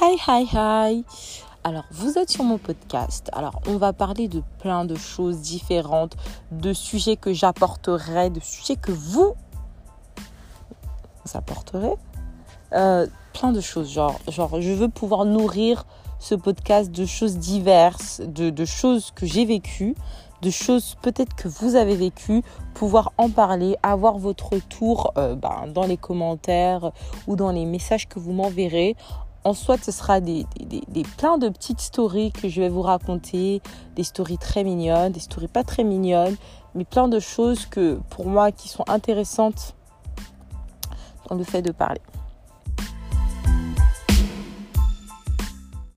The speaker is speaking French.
Hi, hi, hi. Alors, vous êtes sur mon podcast. Alors, on va parler de plein de choses différentes, de sujets que j'apporterai, de sujets que vous apporterez. Euh, plein de choses. Genre, genre, je veux pouvoir nourrir ce podcast de choses diverses, de, choses que j'ai vécues, de choses peut-être que vous avez vécues, pouvoir en parler, avoir votre retour euh, ben, dans les commentaires ou dans les messages que vous m'enverrez. En soit, ce sera des, des, des, plein de petites stories que je vais vous raconter, des stories très mignonnes, des stories pas très mignonnes, mais plein de choses que pour moi qui sont intéressantes dans le fait de parler.